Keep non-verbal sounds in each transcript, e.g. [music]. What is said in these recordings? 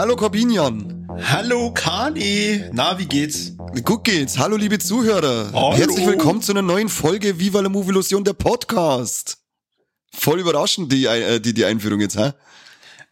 Hallo Corbinian. Hallo Kani. Na, wie geht's? Gut geht's. Hallo liebe Zuhörer. Hallo. Herzlich willkommen zu einer neuen Folge Viva la Movie Illusion, der Podcast. Voll überraschend die, äh, die, die Einführung jetzt, hä?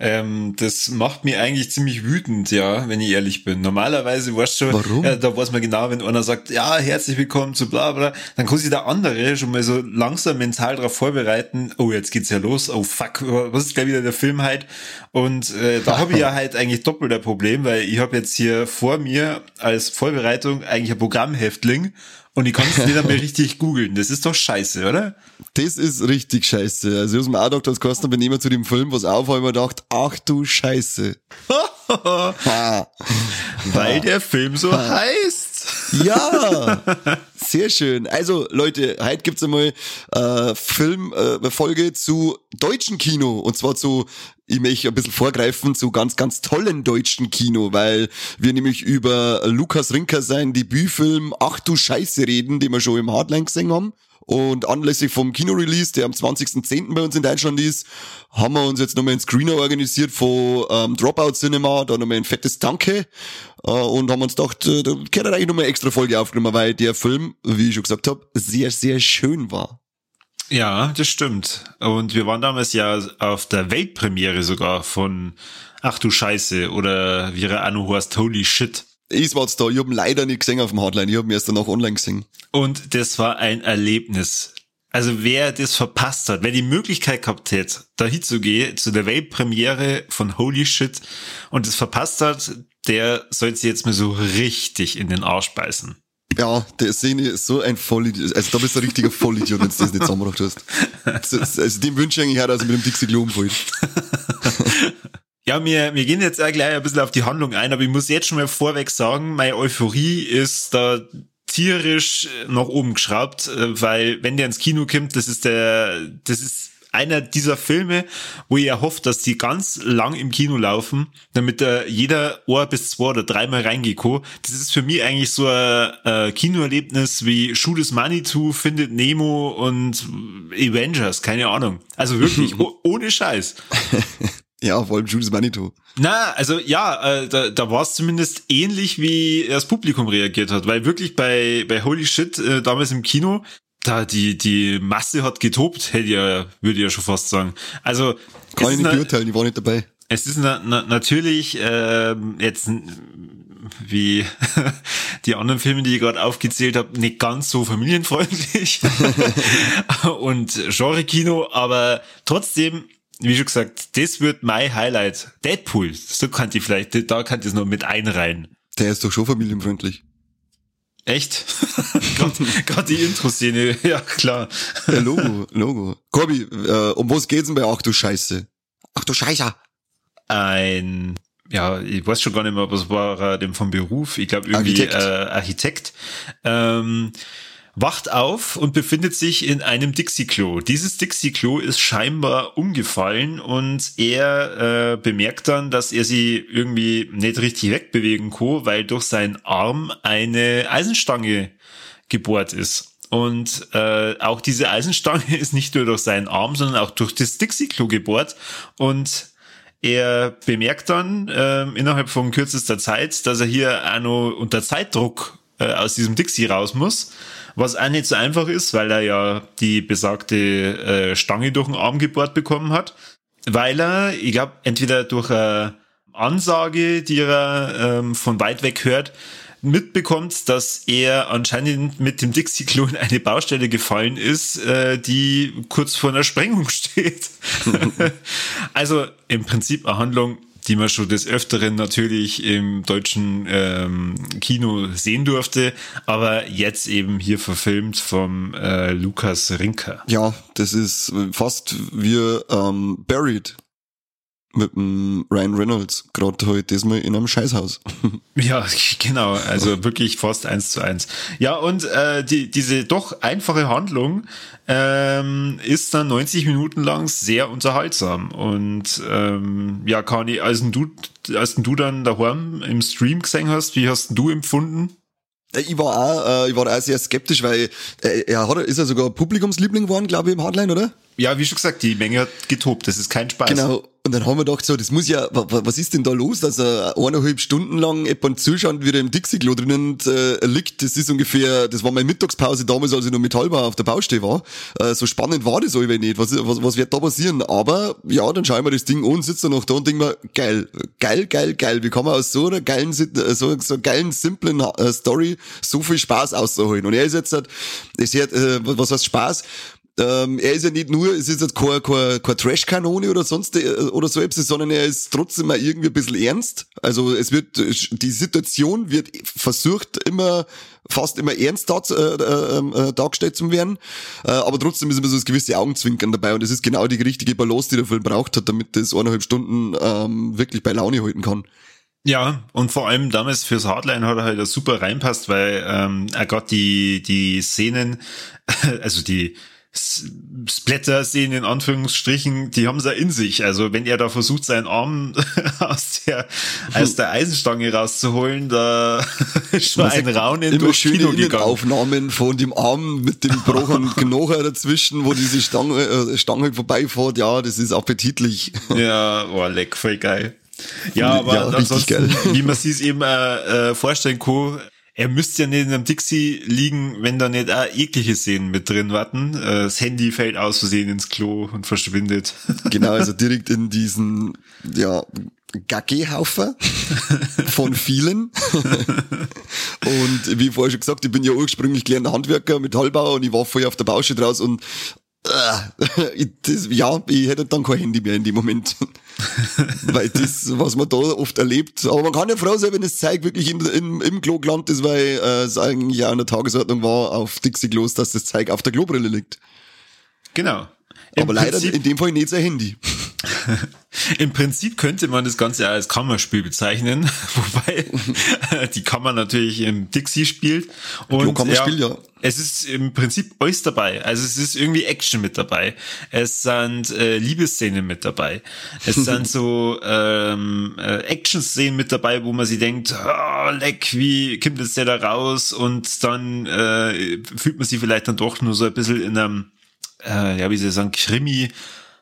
Ähm, das macht mich eigentlich ziemlich wütend, ja, wenn ich ehrlich bin. Normalerweise weißt du schon? Äh, da weiß man genau, wenn einer sagt, ja, herzlich willkommen zu bla bla, dann kann sich der andere schon mal so langsam mental darauf vorbereiten, oh, jetzt geht's ja los, oh fuck, was ist gleich wieder der Film halt? Und äh, da habe ich ja [laughs] halt eigentlich doppelt ein Problem, weil ich habe jetzt hier vor mir als Vorbereitung eigentlich ein Programmhäftling und ich kann es nicht einmal [laughs] richtig googeln. Das ist doch scheiße, oder? Das ist richtig scheiße. Also ich aus dem A-Doktor als Kosten bin immer zu dem Film was auf, habe ich mir gedacht, ach du Scheiße. [laughs] Weil der Film so heißt. Ja, sehr schön. Also Leute, heute gibt's einmal äh, Filmfolge äh, Folge zu deutschen Kino und zwar zu ich möchte ein bisschen vorgreifen zu ganz, ganz tollen deutschen Kino, weil wir nämlich über Lukas Rinker sein Debütfilm Ach du Scheiße reden, den wir schon im Hardline gesehen haben. Und anlässlich vom Kinorelease, der am 20.10. bei uns in Deutschland ist, haben wir uns jetzt nochmal ein Screener organisiert von ähm, Dropout Cinema, da nochmal ein fettes Danke äh, und haben uns gedacht, äh, da gehört eigentlich nochmal eine extra Folge aufgenommen, weil der Film, wie ich schon gesagt habe, sehr, sehr schön war. Ja, das stimmt. Und wir waren damals ja auf der Weltpremiere sogar von Ach du Scheiße oder wie er heißt, Holy Shit. Ich war jetzt da, ich hab ihn leider nicht gesehen auf dem Hardline, ich hab ihn erst danach online gesehen. Und das war ein Erlebnis. Also wer das verpasst hat, wer die Möglichkeit gehabt hätte, da hinzugehen zu der Weltpremiere von Holy Shit und das verpasst hat, der sollte sich jetzt mal so richtig in den Arsch beißen. Ja, der Szene ist so ein Vollidiot. Also da bist du ein richtiger Vollidiot, wenn du das nicht zusammengebracht hast. Das- [laughs] Also dem wünsche ich eigentlich auch, dass er mit dem Dixie Klo umfällt. [laughs] Ja, wir, wir gehen jetzt auch gleich ein bisschen auf die Handlung ein, aber ich muss jetzt schon mal vorweg sagen, meine Euphorie ist da tierisch nach oben geschraubt, äh, weil wenn der ins Kino kommt, das ist der, das ist einer dieser Filme, wo ich erhoffe, dass die ganz lang im Kino laufen, damit da jeder Ohr bis zwei oder dreimal reingeht. Das ist für mich eigentlich so ein äh, Kinoerlebnis wie Shoot is Money to, Findet Nemo und Avengers, keine Ahnung. Also wirklich, [laughs] oh, ohne Scheiß. [laughs] Ja, vor allem Judas Manitou. Na, also ja, äh, da, da war es zumindest ähnlich, wie das Publikum reagiert hat, weil wirklich bei, bei Holy Shit äh, damals im Kino, da die, die Masse hat getobt, hätte ja, würde ich ja schon fast sagen. Also Kann ich nicht beurteilen, ich war nicht dabei. es ist na, na, natürlich ähm, jetzt wie [laughs] die anderen Filme, die ich gerade aufgezählt habe, nicht ganz so familienfreundlich [laughs] [laughs] und Genre-Kino, aber trotzdem, wie schon gesagt, das wird mein Highlight. Deadpool, so kann ich vielleicht, da kann ich es noch mit einreihen. Der ist doch schon familienfreundlich. Echt? [laughs] Gerade die Intro-Szene, [laughs] ja klar. Ja, Logo, Logo. Corby, äh, um was geht's denn bei Ach du Scheiße? Ach du Scheiße. ein, ja, ich weiß schon gar nicht mehr, was war er denn vom Beruf? Ich glaube irgendwie Architekt. Äh, Architekt. Ähm, wacht auf und befindet sich in einem Dixie-Klo. Dieses Dixie-Klo ist scheinbar umgefallen und er äh, bemerkt dann, dass er sie irgendwie nicht richtig wegbewegen kann, weil durch seinen Arm eine Eisenstange gebohrt ist. Und äh, auch diese Eisenstange [laughs] ist nicht nur durch seinen Arm, sondern auch durch das Dixie-Klo gebohrt. Und er bemerkt dann ähm, innerhalb von kürzester Zeit, dass er hier auch noch unter Zeitdruck äh, aus diesem Dixie raus muss, was auch nicht so einfach ist, weil er ja die besagte äh, Stange durch den Arm gebohrt bekommen hat, weil er, ich glaube, entweder durch eine Ansage, die er ähm, von weit weg hört, mitbekommt, dass er anscheinend mit dem Dixie-Klo in eine Baustelle gefallen ist, äh, die kurz vor einer Sprengung [laughs] steht. [laughs] also im Prinzip eine Handlung, die man schon des Öfteren natürlich im deutschen ähm, Kino sehen durfte, aber jetzt eben hier verfilmt vom äh, Lukas Rinker. Ja, das ist fast wie ähm, Buried. Mit dem Ryan Reynolds, gerade heute diesmal in einem Scheißhaus. [laughs] Ja, [laughs] genau, also wirklich fast eins zu eins. Ja, und äh, die, diese doch einfache Handlung ähm, ist dann 90 Minuten lang sehr unterhaltsam. Und ähm, ja, Kani, als du, als du dann daheim im Stream gesehen hast, wie hast du empfunden? Ich war auch, äh, ich war auch sehr skeptisch, weil äh, er hat, ist ja sogar Publikumsliebling geworden, glaube ich, im Hardline, oder? Ja, wie schon gesagt, die Menge hat getobt, das ist kein Spaß. Genau. Und dann haben wir gedacht, so, das muss ja, was ist denn da los, dass er eineinhalb Stunden lang jemand zuschaut, wie er im Dixie-Klo drinnen äh, liegt. Das ist ungefähr, das war meine Mittagspause damals, als ich noch Metallbau auf der Baustelle war. Äh, so spannend war das aber nicht. Was, was, was wird da passieren? Aber ja, dann schauen wir das Ding an, sitzen noch da und denken wir, geil, geil, geil, geil. Wie kann man aus so einer geilen, äh, so, so geilen, simplen äh, Story so viel Spaß ausholen? Und er ist jetzt, das hat, äh, was heißt Spaß? Ähm, er ist ja nicht nur, es ist jetzt keine, keine, keine Trash-Kanone oder sonst äh, oder so etwas, sondern er ist trotzdem mal irgendwie ein bisschen ernst. Also es wird, die Situation wird versucht immer fast immer ernst dar, äh, äh, äh, dargestellt zu werden, äh, aber trotzdem ist immer so das gewisse Augenzwinkern dabei und das ist genau die richtige Balance, die der Film braucht hat, damit das eineinhalb Stunden ähm, wirklich bei Laune halten kann. Ja, und vor allem damals fürs Hardline hat er halt super reinpasst, weil ähm, er got die, die Szenen, [laughs] also die Splatter-Szenen in Anführungsstrichen, die haben sie in sich. Also wenn er da versucht, seinen Arm [laughs] aus der, aus der Eisenstange rauszuholen, da [laughs] ist schon ein Raunen immer durch schöne Kino gegangen. Aufnahmen von dem Arm mit dem gebrochenen [laughs] Knochen dazwischen, wo diese Stange, äh, Stange vorbeifährt. Ja, das ist appetitlich. Ja, oh, leck, voll geil. Ja, aber ja, ansonsten, wie man sich eben äh, äh, vorstellen kann, er müsste ja nicht in einem Dixie liegen, wenn da nicht auch eklige Szenen mit drin warten. Äh, das Handy fällt aus Versehen ins Klo und verschwindet. [laughs] Genau, also direkt in diesen, ja, Gaggehaufen von vielen. [laughs] und wie vorher schon gesagt, ich bin ja ursprünglich gelernter Handwerker, Metallbauer und ich war vorher auf der Baustelle draus und äh, [laughs] das, ja, ich hätte dann kein Handy mehr in dem Moment. [laughs] weil das, was man da oft erlebt, aber man kann ja froh sein, wenn das Zeug wirklich in, in, im Klo gelandet ist, weil äh, es eigentlich auch in der Tagesordnung war auf Dixie-Klos, dass das Zeug auf der Klobrille liegt. Genau. Im aber leider in dem Fall nicht sein Handy. Im Prinzip könnte man das Ganze als Kammerspiel bezeichnen, [laughs] wobei die Kammer natürlich im Dixie spielt. Und Kammerspiel, ja, ja. Es ist im Prinzip alles dabei. Also es ist irgendwie Action mit dabei. Es sind äh, Liebesszenen mit dabei. Es [laughs] sind so ähm, äh, Action-Szenen mit dabei, wo man sich denkt, oh, leck, wie kommt jetzt der da raus? Und dann äh, fühlt man sich vielleicht dann doch nur so ein bisschen in einem, äh, ja, wie soll ich sagen, Krimi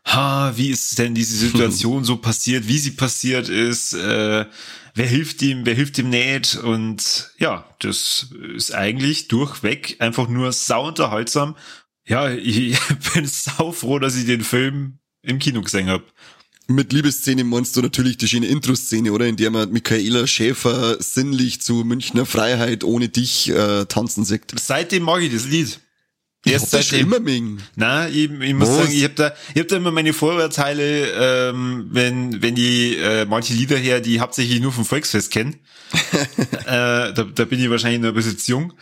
ha, wie ist denn diese Situation so passiert, wie sie passiert ist, äh, wer hilft ihm, wer hilft ihm nicht und ja, das ist eigentlich durchweg einfach nur sau unterhaltsam. Ja, ich [laughs] bin sau froh, dass ich den Film im Kino gesehen habe. Mit Liebesszene meinst du natürlich die schöne Intro-Szene, oder? In der man Michaela Schäfer sinnlich zu Münchner Freiheit ohne dich äh, tanzen sieht. Seitdem mag ich das Lied. Erst seit immer Ming. Na, ich, ich muss Was? sagen, ich habe da, ich hab da immer meine Vorurteile, ähm, wenn wenn die äh, manche Lieder her, die hauptsächlich nur vom Volksfest kennen. [laughs] äh, da, da bin ich wahrscheinlich noch ein bisschen zu jung.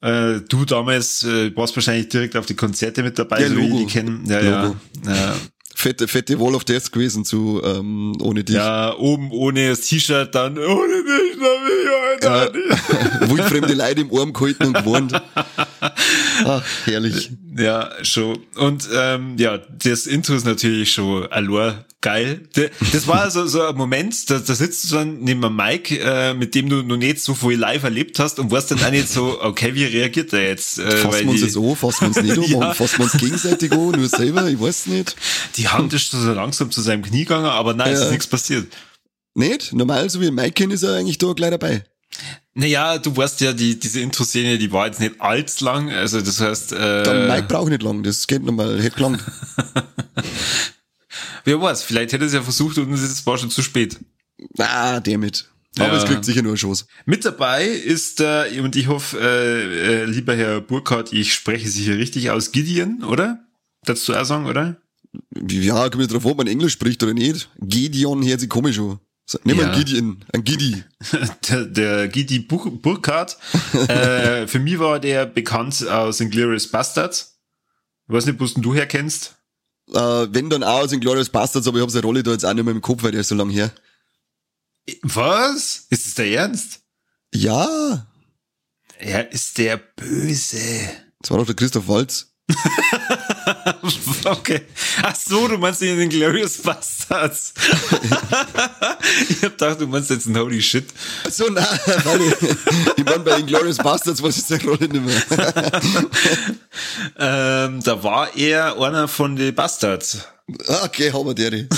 Äh, du damals äh, warst wahrscheinlich direkt auf die Konzerte mit dabei, ja, so Logo. wie die kennen. Ja, Logo. ja. ja fette, fette Wall of Death gewesen zu ähm, ohne dich. Ja, oben ohne das T-Shirt, dann ohne dich, dann will ich ja, [laughs] Wildfremde Leute im Arm gehalten und gewohnt. Ach, [laughs] herrlich. Ja, schon. Und ähm, ja, das Intro ist natürlich schon allure geil. Das war so, so ein Moment, da, da sitzt du dann neben einem Mike, äh, mit dem du noch nicht so viel live erlebt hast und weißt dann auch nicht so, okay, wie reagiert der jetzt? Äh, fassen wir uns jetzt an, fassen wir uns nicht an, [laughs] ja. fassen wir uns gegenseitig an, nur selber, ich weiß nicht. Die Hand ist so langsam zu seinem Knie gegangen, aber nein, ja. es ist nichts passiert. Nicht? Normal, so wie Mike kennt, ist er eigentlich da gleich dabei. Naja, du weißt ja, die, diese Intro-Szene, die war jetzt nicht allzu lang, also das heißt... Äh, Der Mike braucht nicht lang, das geht nochmal, hätte gelangt. [laughs] Wer weiß, vielleicht hätte es ja versucht und es war schon zu spät. Ah, damit. Aber ja. es kriegt sicher nur Schoß. Mit dabei ist, äh, und ich hoffe, äh, äh, lieber Herr Burkhardt, ich spreche Sie hier richtig aus, Gideon, oder? Das du auch sagen, oder? Ja, kommt drauf ob man Englisch spricht oder nicht. Gideon hört sich komisch an. Nimm ja. einen Gideon, ein Gidi. [laughs] der, der Gidi Burkhardt. äh, für mich war der bekannt aus Inglourious Bastards. Ich weiß nicht, wo du herkennst. Äh, wenn dann auch aus Inglourious Bastards, aber ich habe seine Rolle da jetzt auch nicht mehr im Kopf, weil der ist so lang her. Was? Ist es der Ernst? Ja, Er ist der Böse. das war doch der Christoph Waltz. [laughs] [laughs] okay. Ach so, du meinst den Glorious Bastards. [laughs] ich hab gedacht, du meinst jetzt ein Holy Shit. So, nein, weil ich, ich meine, bei Inglourious Bastards weiß ich seine Rolle nicht mehr. [laughs] Ähm, da war er einer von den Bastards. Ah, Okay, haben wir die.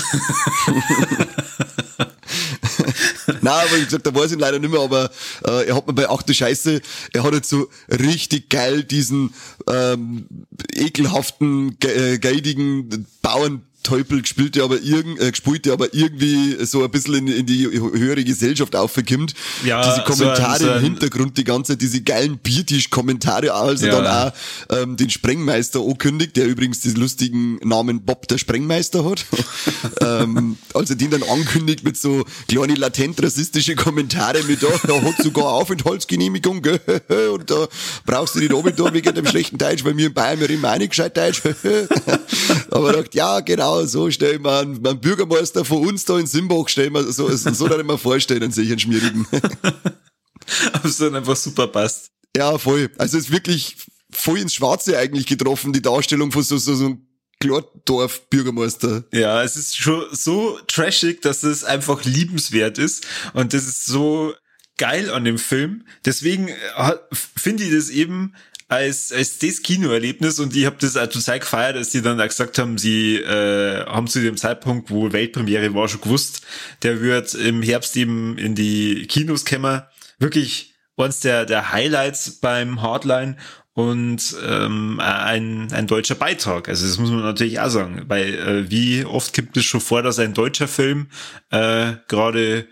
Nein, aber wie gesagt, da weiß ich ihn leider nicht mehr, aber äh, er hat mir bei Ach du Scheiße, er hat jetzt so richtig geil diesen ähm, ekelhaften, äh, geidigen Bauern Teufel gespielt, der aber irgend, äh, gespielt, der aber irgendwie so ein bisschen in, in die höhere Gesellschaft aufgekommt. Ja, diese Kommentare so ein- so ein- im Hintergrund, die ganze, diese geilen Biertisch-Kommentare, also Ja. dann auch ähm, den Sprengmeister ankündigt, der übrigens diesen lustigen Namen Bob der Sprengmeister hat. [laughs] ähm, also den dann ankündigt mit so kleine latent rassistische Kommentare mit da, da hat sogar Aufenthaltsgenehmigung, gell? [laughs] und da brauchst du nicht oben wegen dem schlechten Deutsch, weil wir in Bayern, wir reden auch nicht gescheit Deutsch. [laughs] Aber er dachte, ja, genau, so stell ich mir einen, einen Bürgermeister von uns da in Simbach, stell ich mir, so, so, so darf ich mir vorstellen, einen sicheren Schmierigen. [laughs] Aber es dann einfach super passt. Ja, voll. Also es ist wirklich voll ins Schwarze eigentlich getroffen, die Darstellung von so, so, so einem Klordorf-Bürgermeister. Ja, es ist schon so trashig, dass es einfach liebenswert ist. Und das ist so geil an dem Film. Deswegen äh, finde ich das eben als, als das Kinoerlebnis und ich habe das auch total gefeiert, dass die dann auch gesagt haben, sie äh, haben zu dem Zeitpunkt, wo Weltpremiere war, schon gewusst, der wird im Herbst eben in die Kinos kommen. Wirklich eines der, der Highlights beim Hardline und ähm, ein, ein deutscher Beitrag. Also das muss man natürlich auch sagen, weil äh, wie oft gibt es schon vor, dass ein deutscher Film äh, gerade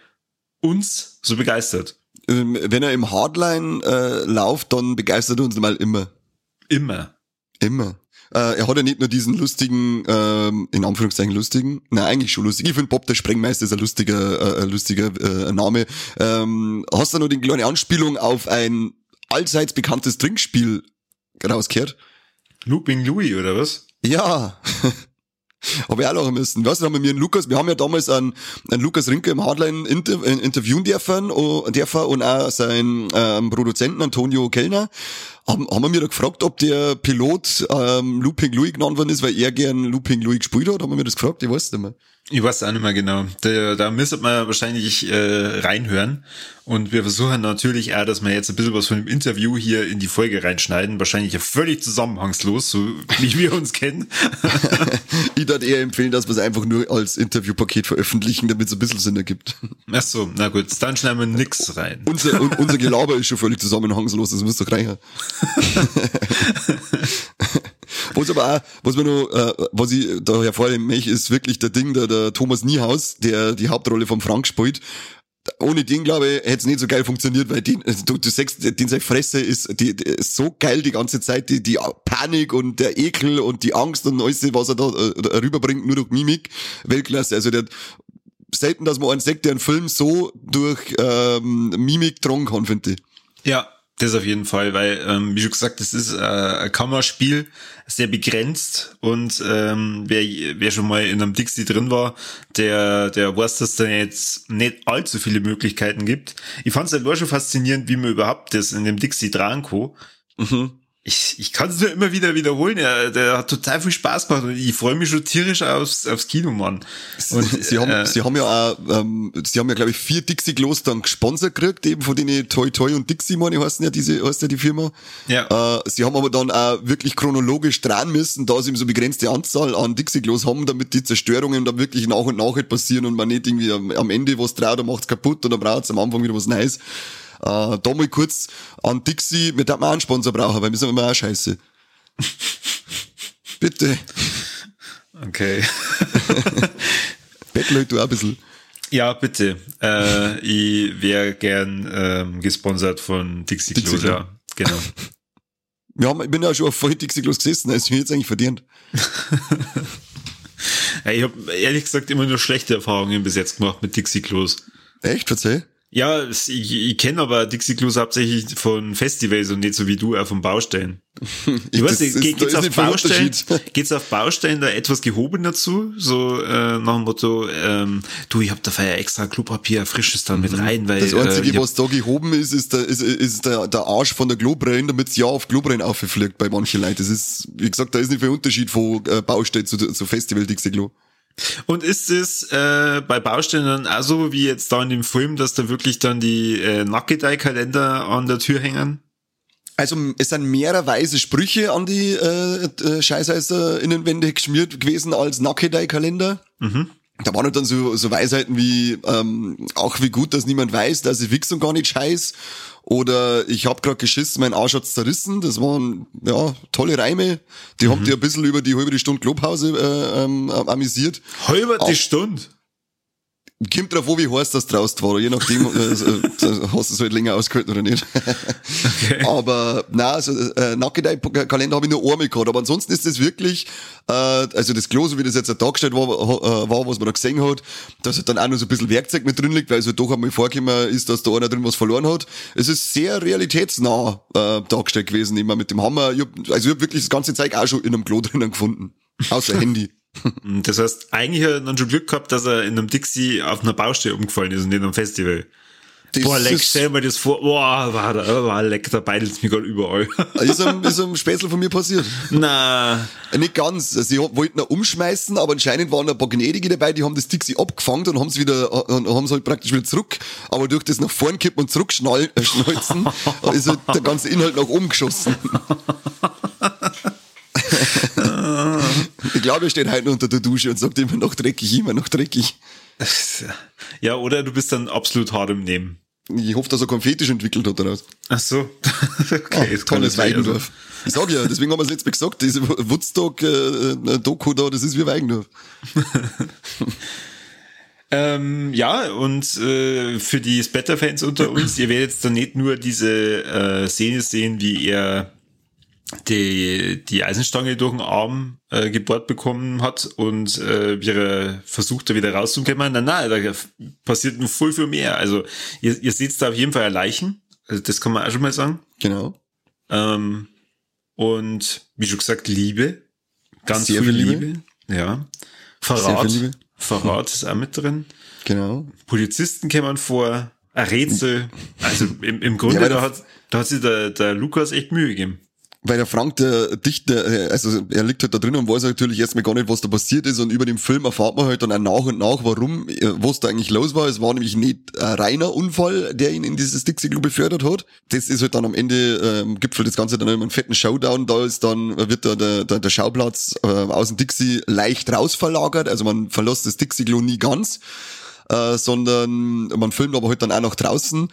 uns so begeistert? Ähm, Wenn er im Hardline äh, läuft, dann begeistert er uns mal immer. Immer. Immer. Äh, er hat ja nicht nur diesen lustigen, ähm, in Anführungszeichen lustigen, nein, eigentlich schon lustig. Ich finde Bob der Sprengmeister ist ein lustiger, äh, ein lustiger äh, Name. Ähm, hast du noch die kleine Anspielung auf ein allseits bekanntes Trinkspiel rausgehört? Looping Louis oder was? Ja. [laughs] Habe ich auch lachen müssen. Was, da haben wir einen Lukas, wir haben ja damals einen, einen Lukas Rinke im Hardline inter, äh, interviewen oh, dürfen und auch seinen ähm, Produzenten Antonio Kellner. Haben, haben wir mir da gefragt, ob der Pilot ähm, Looping Louis genannt worden ist, weil er gern Looping Louis gespielt hat. Haben wir mir das gefragt? Ich weiß nicht mehr. Ich weiß auch nicht mehr genau. Da, da müsste man wahrscheinlich äh, reinhören. Und wir versuchen natürlich auch, dass wir jetzt ein bisschen was von dem Interview hier in die Folge reinschneiden. Wahrscheinlich ja völlig zusammenhangslos, so [laughs] wie wir uns kennen. [laughs] Ich würde eher empfehlen, dass wir es einfach nur als Interviewpaket veröffentlichen, damit es ein bisschen Sinn ergibt. Ach so, na gut, dann schneiden wir nix rein. Unser, un, unser Gelaber ist schon völlig zusammenhangslos, das muss doch [laughs] reichen. was aber auch, was mir noch, äh, was ich da hervorheben möchte, ist wirklich der Ding, der, der Thomas Niehaus, der die Hauptrolle von Frank spielt. Ohne den, glaube ich, hätte es nicht so geil funktioniert, weil den, du, du sagst, den seine Fresse ist, die, die ist so geil die ganze Zeit, die, die Panik und der Ekel und die Angst und alles, was er da äh, rüberbringt, nur durch Mimik, Weltklasse. Also der, selten, dass man einen sagt, der einen Film so durch ähm, Mimik tragen kann, finde ich. Ja, das auf jeden Fall, weil, ähm, wie schon gesagt, das ist äh, ein Kammerspiel, sehr begrenzt und ähm, wer, wer schon mal in einem Dixie drin war, der, der weiß, dass da jetzt nicht allzu viele Möglichkeiten gibt. Ich fand es halt schon faszinierend, wie man überhaupt das in dem Dixie dran. Mhm. Ich, ich kann es nur immer wieder wiederholen. Der, der hat total viel Spaß gemacht und ich freue mich schon tierisch aufs, aufs Kino, Mann. Und, sie haben, äh, sie haben ja auch, ähm, sie haben ja glaube ich vier Dixie-Klos dann gesponsert gekriegt, eben von denen Toy Toy und Dixie, meine ich, heißen ja diese, heißt ja die Firma. Ja. Äh, sie haben aber dann auch wirklich chronologisch dran müssen, da sie eben so begrenzte Anzahl an Dixie-Klos haben, damit die Zerstörungen dann wirklich nach und nach halt passieren und man nicht irgendwie am, am Ende was traut, dann macht's kaputt und dann braucht's am Anfang wieder was Neues. Äh, da mal kurz an Dixie, wir auch einen Sponsor brauchen, weil wir sind immer auch scheiße. [laughs] Bitte. okay. [laughs] Bettel halt du auch ein bisschen. Ja, bitte. Äh, ich wäre gern ähm, gesponsert von Dixie Dixie Klos, Klo. ja. Genau. [laughs] Wir haben, ich bin ja schon auf voll Dixie-Klos gesessen, also ich jetzt eigentlich verdient. Ich habe ehrlich gesagt immer nur schlechte Erfahrungen bis jetzt gemacht mit Dixie Klos. Echt, verzeih? Ja, ich, ich kenne aber Dixie Clues hauptsächlich von Festivals und nicht so wie du auch von Baustellen. [laughs] Ich weiß nicht, geht, geht's auf Baustellen, [laughs] geht's auf Baustellen da etwas gehobener zu? So äh, nach dem Motto, ähm, du, ich hab da ja extra Klopapier, frisches dann mit mhm. rein, weil das einzige, äh, was da gehoben ist, ist der, ist, ist der, der Arsch von der Globrein, damit's ja auf Globrein auffliegt bei manchen Leuten. Das ist, wie gesagt, da ist nicht viel Unterschied von äh, Baustellen zu, zu Festival Dixie Clue. Und ist es äh, bei Baustellen dann auch so wie jetzt da in dem Film, dass da wirklich dann die äh, Nackedei-Kalender an der Tür hängen? Also es sind mehrere weise Sprüche an die äh, äh, Scheißheißer Innenwände geschmiert gewesen als Nackedei-Kalender. Mhm. Da waren halt dann so, so Weisheiten wie, ähm, auch wie gut, dass niemand weiß, dass ich wichs und gar nicht scheiß oder ich hab grad geschissen, mein Arsch hat's zerrissen. Das waren ja tolle Reime. Die mhm. haben die ein bisschen über die halbe Stunde Clubhause äh, ähm, amüsiert. Halber die Stunde? Kommt drauf an, wie heiß das draus war. Je nachdem, [laughs] äh, hast du es halt länger ausgehalten oder nicht. Okay. Aber na, also äh, Nackedei-Kalender habe ich nur einmal gehabt. Aber ansonsten ist das wirklich, äh, also das Klo, so wie das jetzt dargestellt war, äh, war, was man da gesehen hat, dass halt dann auch noch so ein bisschen Werkzeug mit drin liegt, weil es halt doch einmal vorgekommen ist, dass da einer drin was verloren hat. Es ist sehr realitätsnah äh, dargestellt gewesen, immer mit dem Hammer. Ich hab, also ich habe wirklich das ganze Zeug auch schon in einem Klo drinnen gefunden. Außer [laughs] Handy. Das heißt, eigentlich hat er dann schon Glück gehabt, dass er in einem Dixie auf einer Baustelle umgefallen ist und nicht am Festival. Das Boah, leck, stell mir das vor. Boah, war da, war leck, da beidelt mir gerade überall. Ist am, ist am Spätzle von mir passiert. Na. Nicht ganz. Sie wollten ihn umschmeißen, aber anscheinend waren ein paar Gnädige dabei, die haben das Dixie abgefangen und haben es wieder, und haben es halt praktisch wieder zurück. Aber durch das nach vorn kippen und zurückschnalzen, äh, [laughs] ist halt der ganze Inhalt nach oben geschossen. [laughs] ich glaube, er steht heute unter der Dusche und sagt immer noch dreckig, immer noch dreckig. Ja, oder du bist dann absolut hart im Nehmen. Ich hoffe, dass er kein Fetisch entwickelt hat daraus. Ach so. [laughs] okay, oh, tolles Weigendorf. Also. Ich sag ja, deswegen haben wir es letztes Mal gesagt, diese Woodstock-Doku äh, da, das ist wie Weigendorf. [laughs] Ähm, ja, und äh, für die Splatter-Fans unter uns, ihr werdet jetzt dann nicht nur diese äh, Szene sehen, wie er die, die Eisenstange durch den Arm äh, gebohrt bekommen hat und äh, er versucht, da wieder rauszukommen. Nein, nein, da passiert noch voll viel mehr. Also ihr, ihr seht da auf jeden Fall Leichen. Also das kann man auch schon mal sagen. Genau. Ähm, und wie schon gesagt, Liebe. Ganz Sehr viel Liebe. Liebe. Ja. Verrat. Liebe. Verrat ist auch mit drin. Genau. Polizisten kämen vor. Ein Rätsel. Also im, im Grunde, ja, da, hat, da hat sich der, der Lukas echt Mühe gegeben weil der Frank, der Dichter, äh, also er liegt halt da drin und weiß natürlich erstmal gar nicht, was da passiert ist und über den Film erfahrt man halt dann auch nach und nach, warum, äh, was da eigentlich los war. Es war nämlich nicht ein reiner Unfall, der ihn in dieses Dixie-Klo befördert hat. Das ist halt dann am Ende, ähm, gipfelt das Ganze dann immer einen fetten Showdown. Da ist dann, wird da der, der, der Schauplatz äh, aus dem Dixie leicht rausverlagert, also man verlässt das Dixie-Klo nie ganz. Äh, sondern man filmt aber halt dann auch noch draußen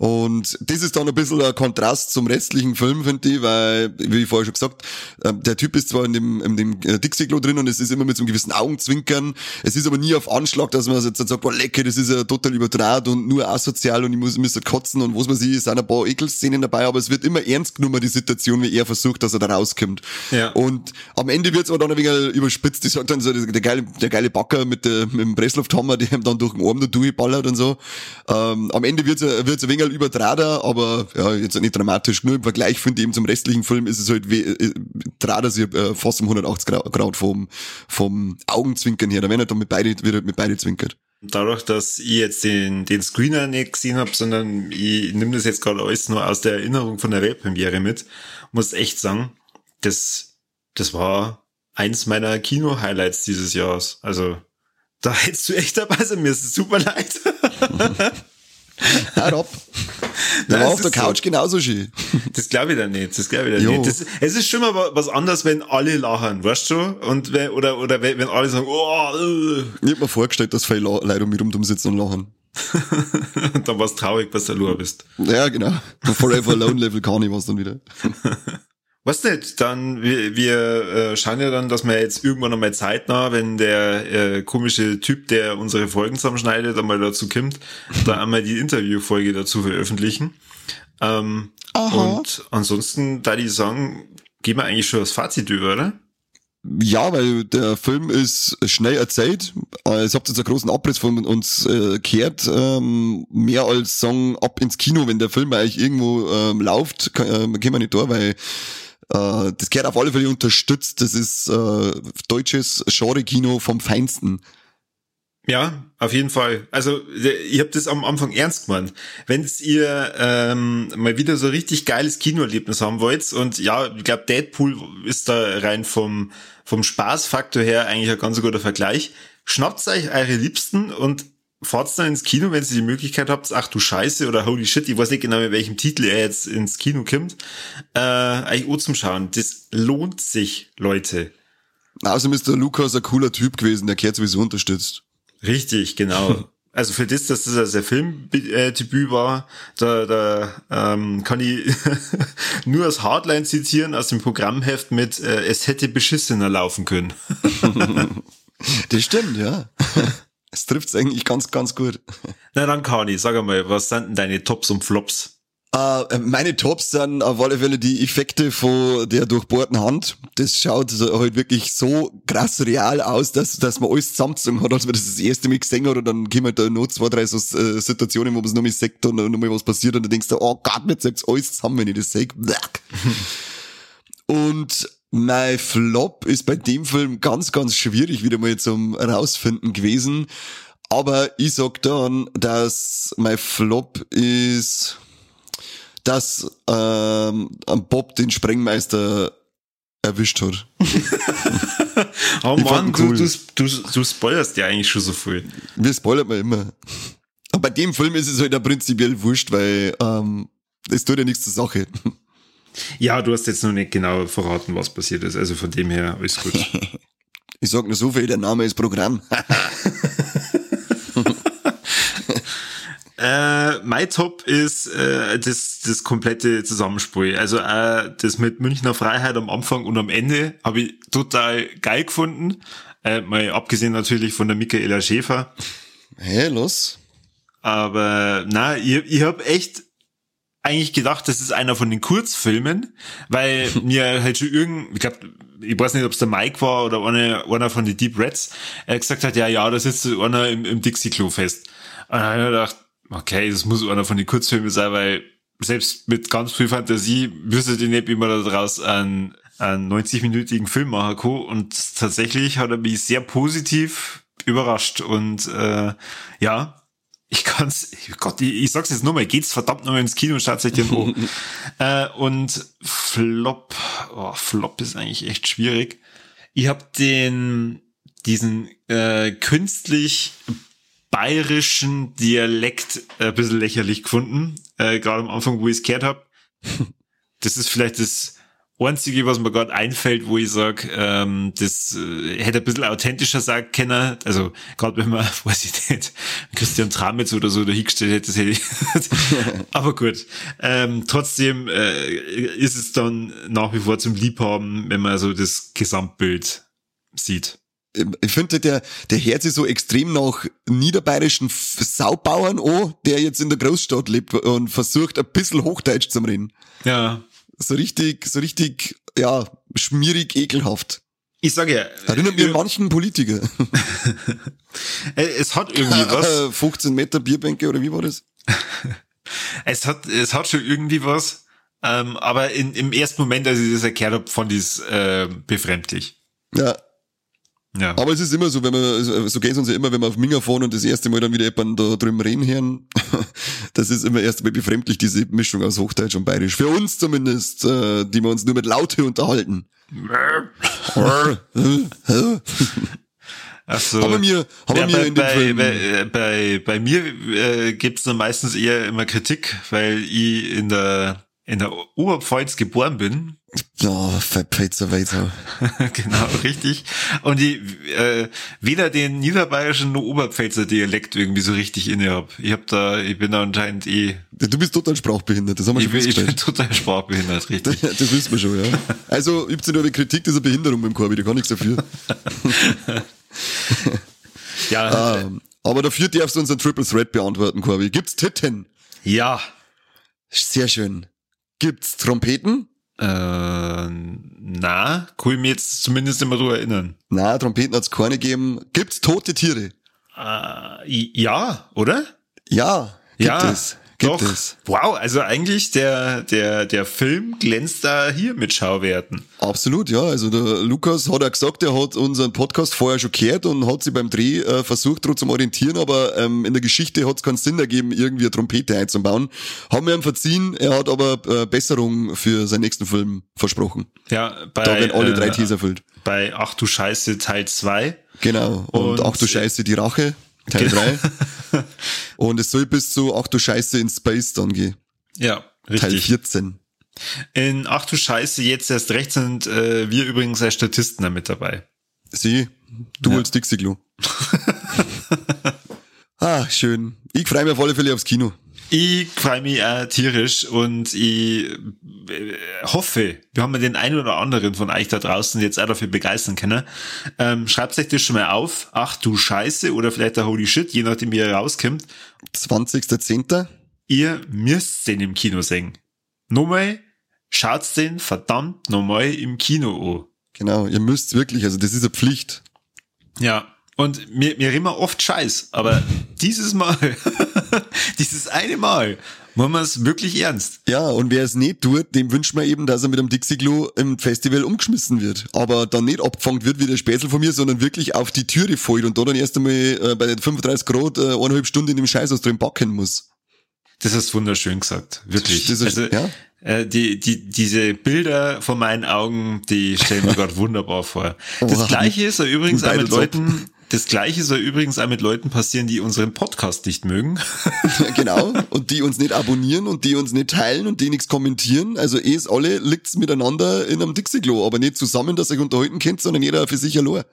und das ist dann ein bisschen ein Kontrast zum restlichen Film, finde ich, weil, wie ich vorher schon gesagt, ähm, der Typ ist zwar in dem, in dem äh, Dixie-Klo drin und es ist immer mit so einem gewissen Augenzwinkern. Es ist aber nie auf Anschlag, dass man jetzt sagt, boah, lecker, das ist ja total überdraht und nur asozial und ich muss, müsste kotzen und was man sieht, es sind ein paar Ekelszenen dabei, aber es wird immer ernst genommen, die Situation, wie er versucht, dass er da rauskommt. Ja. Und am Ende wird es aber dann ein wenig überspitzt. Ich sag dann so, der geile, der geile Backer mit, der, mit dem Presslufthammer, der ihm dann durch den Arm da durchballert und so. Ähm, am Ende wird es wird's ein wenig übertrader, aber ja, jetzt nicht dramatisch. Nur im Vergleich finde ich eben zum restlichen Film ist es halt wie, äh, trader sie äh, fast um 180 Grad vom, vom Augenzwinkern her. Da werden halt dann mit beide, wird halt mit beide zwinkert. Dadurch, dass ich jetzt den, den Screener nicht gesehen habe, sondern ich nehme das jetzt gerade alles nur aus der Erinnerung von der Weltpremiere mit, muss echt sagen, das, das war eins meiner Kino-Highlights dieses Jahres. Also, da hättest du echt dabei sein müssen. Super leid. [laughs] Hör ab. Der war auf der Couch so. genauso schön. Das glaube ich dann nicht. Das glaube ich dann nicht. Das, es ist schon mal was anderes, wenn alle lachen, weißt du? Und wenn, oder, oder wenn, wenn alle sagen, oh, uh. Ich hab mir vorgestellt, dass viele Leute um mich rum sitzen und lachen. [laughs] und dann war's traurig, dass du Lua bist. Ja, genau. Forever Alone Level kann ich was dann wieder. [laughs] Was nicht, dann, wir, wir äh, schauen ja dann, dass wir jetzt irgendwann einmal zeitnah, wenn der äh, komische Typ, der unsere Folgen zusammenschneidet, einmal dazu kommt, da einmal die Interviewfolge dazu veröffentlichen. Ähm, und ansonsten, da die sagen, gehen wir eigentlich schon das Fazit über, oder? Ja, weil der Film ist schnell erzählt. Äh, ich habt jetzt einen großen Abriss von uns äh, gehört. Ähm, mehr als sagen, ab ins Kino, wenn der Film eigentlich irgendwo ähm, läuft, kann, äh, gehen wir nicht da, weil äh, das gehört auf alle Fälle unterstützt. Das ist äh, deutsches Genre-Kino vom Feinsten. Ja, auf jeden Fall. Also ich habe das am Anfang ernst gemeint. Wenn ihr ähm, mal wieder so richtig geiles Kinoerlebnis haben wollt und ja, ich glaube Deadpool ist da rein vom vom Spaßfaktor her eigentlich ein ganz guter Vergleich. Schnappt euch eure Liebsten und fahrt dann ins Kino, wenn ihr die Möglichkeit habt, ach du Scheiße oder holy shit, ich weiß nicht genau, mit welchem Titel er jetzt ins Kino kommt, äh, eigentlich auch zum Schauen. Das lohnt sich, Leute. Außerdem ist der Lukas ein cooler Typ gewesen, der kehrt sowieso unterstützt. Richtig, genau. [laughs] Also für das, dass das also der Filmdebüt war, da, da ähm, kann ich [laughs] nur als Hardline zitieren aus dem Programmheft mit äh, Es hätte beschissener laufen können. [laughs] das stimmt, ja. Es trifft's eigentlich ganz, ganz gut. [laughs] Na dann, Kani, sag einmal, was sind denn deine Tops und Flops? Uh, meine Tops sind auf alle Fälle die Effekte von der durchbohrten Hand. Das schaut halt wirklich so krass real aus, dass, dass man alles zusammengezogen hat, als man das das erste Mal gesehen hat. Und dann kommen halt da noch zwei, drei so äh, Situationen, wo man es noch mal sagt und noch mal was passiert. Und dann denkst du, oh Gott, jetzt sagt's alles zusammen, wenn ich das sehe. [laughs] und mein Flop ist bei dem Film ganz, ganz schwierig wieder mal zum rausfinden gewesen. Aber ich sag dann, dass mein Flop ist dass ähm, Bob den Sprengmeister erwischt hat. [laughs] oh ich Mann, cool. du, du, du spoilerst ja eigentlich schon so viel. Wir spoilern mal immer. Aber bei dem Film ist es halt ja prinzipiell wurscht, weil ähm, es tut ja nichts zur Sache. Ja, du hast jetzt noch nicht genau verraten, was passiert ist. Also von dem her alles gut. [laughs] ich sag nur so viel, der Name ist Programm. [laughs] [laughs] Äh, mein Top ist äh, das, das komplette Zusammenspiel. Also äh, das mit Münchner Freiheit am Anfang und am Ende habe ich total geil gefunden. Äh, mal abgesehen natürlich von der Michaela Schäfer. Hey, los. Aber na, ich, ich habe echt eigentlich gedacht, das ist einer von den Kurzfilmen, weil [laughs] mir halt schon irgend, ich glaube, ich weiß nicht, ob es der Mike war oder einer, einer von den Deep Reds, er gesagt hat, ja, ja, da sitzt einer im, im Dixie-Klo fest. Und dann habe ich gedacht, okay, das muss einer von den Kurzfilmen sein, weil selbst mit ganz viel Fantasie wüsste ich nicht, wie man da draus einen, einen 90-minütigen Film machen kann. Und tatsächlich hat er mich sehr positiv überrascht. Und äh, ja, ich kann's, Gott, ich, ich sag's jetzt nur mal, geht's verdammt nochmal ins Kino und schaut euch den an. [laughs] äh, und Flop, oh, Flop ist eigentlich echt schwierig. Ich hab den, diesen äh, künstlich bayerischen Dialekt äh, ein bisschen lächerlich gefunden, äh, gerade am Anfang, wo ich es gehört habe. [laughs] Das ist vielleicht das Einzige, was mir gerade einfällt, wo ich sag, ähm, das äh, hätte ein bisschen authentischer sagen können. Also gerade wenn man, [laughs] weiß ich nicht, Christian Tramitz oder so dahingestellt hätte, das hätte ich. [laughs] Aber gut. Ähm, trotzdem äh, ist es dann nach wie vor zum Liebhaben, wenn man so das Gesamtbild sieht ich finde, der, der hört sich so extrem nach niederbayerischen Saubauern an, der jetzt in der Großstadt lebt und versucht, ein bisschen Hochdeutsch zu reden. Ja. So richtig, so richtig, ja, schmierig, ekelhaft. Ich sage ja. Erinnert mich an manchen Politiker. [laughs] es hat irgendwie was. [laughs] 15 Meter Bierbänke oder wie war das? [laughs] es hat, es hat schon irgendwie was. Ähm, aber in, im ersten Moment, als ich das erklärt habe, fand ich es äh, befremdlich. Ja, ja. Aber es ist immer so, wenn man, so geht es uns ja immer, wenn wir auf Minga fahren und das erste Mal dann wieder jemanden da drüben reden hören. Das ist immer erst mal befremdlich, diese Mischung aus Hochdeutsch und Bayerisch. Für uns zumindest, äh, die wir uns nur mit Laute unterhalten. [laughs] Ach so. Haben wir, haben ja, wir bei, in bei, Film bei, bei, bei mir äh, gibt es dann meistens eher immer Kritik, weil ich in der in der Oberpfalz geboren bin. Ja, Pfälzer weiter. [laughs] genau, richtig. Und ich äh, weder den niederbayerischen noch Oberpfälzer Dialekt irgendwie so richtig inne hab. Ich hab da, ich bin da anscheinend eh. Du bist total sprachbehindert, das haben wir ich schon bin, Ich bin total sprachbehindert, [laughs] richtig. das wissen wir schon, ja. [laughs] Also, übt ihr nur Kritik dieser Behinderung beim Korbi, da kann nichts dafür. ja. Ähm, aber dafür darfst du unseren Triple Threat beantworten, Korbi. Gibt's Titten? Ja. Sehr schön. Gibt's Trompeten? Äh, na, kann ich mich jetzt zumindest immer drüber erinnern. Na, Trompeten hat's keine gegeben. Gibt's tote Tiere? Äh, ja, oder? Ja, gibt ja, es. Gibt doch. es. Wow, also eigentlich der, der, der Film glänzt da hier mit Schauwerten. Absolut, ja. Also der Lukas hat ja gesagt, er hat unseren Podcast vorher schon gehört und hat sich beim Dreh äh, versucht, dran zu orientieren, aber ähm, in der Geschichte hat es keinen Sinn ergeben, irgendwie eine Trompete einzubauen. Haben wir ihm verziehen, er hat aber äh, Besserung für seinen nächsten Film versprochen. Ja, bei, Da werden alle drei äh, Tees erfüllt. bei Ach du Scheiße Teil 2. Genau. Und, Und- Ach du Scheiße, die Rache, Teil 3. [laughs] und es soll bis zu Ach du Scheiße in Space dann gehen. Ja, Teil richtig. 14. In Ach du Scheiße, jetzt erst recht sind äh, wir übrigens als Statisten da mit dabei. Sie, du Ja. als Dixie-Klo. [laughs] ah, schön. Ich freue mich auf alle Fälle aufs Kino. Ich freue mich auch tierisch und ich äh, hoffe, wir haben ja den einen oder anderen von euch da draußen jetzt auch dafür begeistern können. Ähm, schreibt euch das schon mal auf. Ach du Scheiße oder vielleicht der Holy Shit, je nachdem wie er rauskommt. 20.10. Ihr müsst den im Kino sehen. Nochmal, schaut's den verdammt nochmal im Kino an. Genau, ihr müsst wirklich, also das ist eine Pflicht. Ja. Und mir, mir immer oft Scheiß, aber dieses Mal, [laughs] dieses eine Mal, machen wir es wirklich ernst. Ja, und wer es nicht tut, dem wünscht man eben, dass er mit einem Dixie-Klo im Festival umgeschmissen wird. Aber dann nicht abgefangen wird wie der Späßel von mir, sondern wirklich auf die Türe fällt und da dann erst einmal äh, bei den 35 Grad äh, eineinhalb Stunden in dem Scheiß aus drin backen muss. Das hast du wunderschön gesagt, wirklich. Das ist- also, ja. äh, die, die, diese Bilder vor meinen Augen, die stellen mir [laughs] gerade wunderbar vor. Das. Gleiche soll übrigens auch mit. Leuten, das Gleiche soll übrigens auch mit Leuten passieren, die unseren Podcast nicht mögen. [laughs] genau. Und die uns nicht abonnieren und die uns nicht teilen und die nichts kommentieren. Also eh es alle liegt's miteinander in einem Dixie-Klo, aber nicht zusammen, dass ihr euch unterhalten könnt, sondern jeder für sich allein.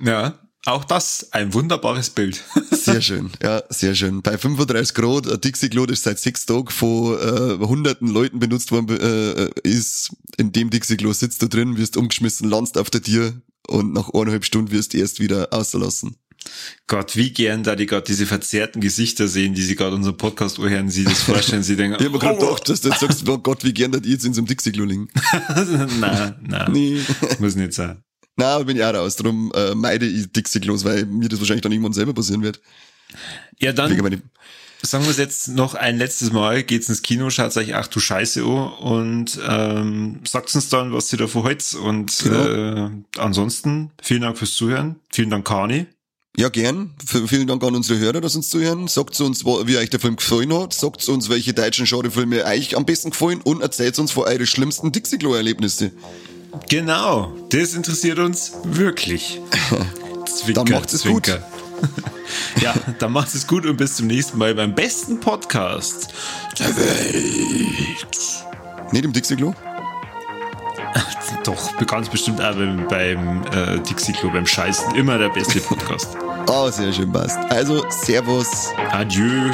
Ja. Auch das ein wunderbares Bild. [laughs] Sehr schön, ja, sehr schön. Bei 35 Grad, ein Dixie-Klo, das seit sechs Tagen von äh, hunderten Leuten benutzt worden äh, ist, in dem Dixie-Klo sitzt du drin, wirst umgeschmissen, landst auf der Tür und nach eineinhalb Stunden wirst du erst wieder auslassen. Gott, wie gern da die gerade diese verzerrten Gesichter sehen, die sie gerade unseren Podcast hören, sie das vorstellen, sie denken, [laughs] Ich hab mir gerade oh, gedacht, dass du jetzt sagst, oh Gott, wie gern dat ich jetzt in so einem Dixie-Klo liegen. [laughs] na, na, Nee. muss nicht sein. Na, bin ich auch raus, darum äh, meide ich Dixie-Klos, weil mir das wahrscheinlich dann irgendwann selber passieren wird. Ja, dann sagen wir es jetzt noch ein letztes Mal, geht's ins Kino, schaut euch ach du Scheiße an und ähm, sagt uns dann, was ihr davon haltet. Und Genau. äh, ansonsten, vielen Dank fürs Zuhören. Vielen Dank, Kani. Ja, gern. Vielen Dank an unsere Hörer, dass uns zuhören. Sagt uns, wie euch der Film gefallen hat. Sagt uns, welche deutschen Genrefilme euch am besten gefallen und erzählt uns von euren schlimmsten Dixie-Klo-Erlebnisse. Genau, das interessiert uns wirklich. Zwinker, [laughs] Dann macht's es gut. [laughs] Ja, dann macht es gut und bis zum nächsten Mal beim besten Podcast der Welt. Nicht im Dixie-Klo? [laughs] Doch, ganz bestimmt auch beim, beim äh, Dixie Klo, beim Scheißen. Immer der beste Podcast. [laughs] Ah, sehr schön, passt. Also, Servus. Adieu.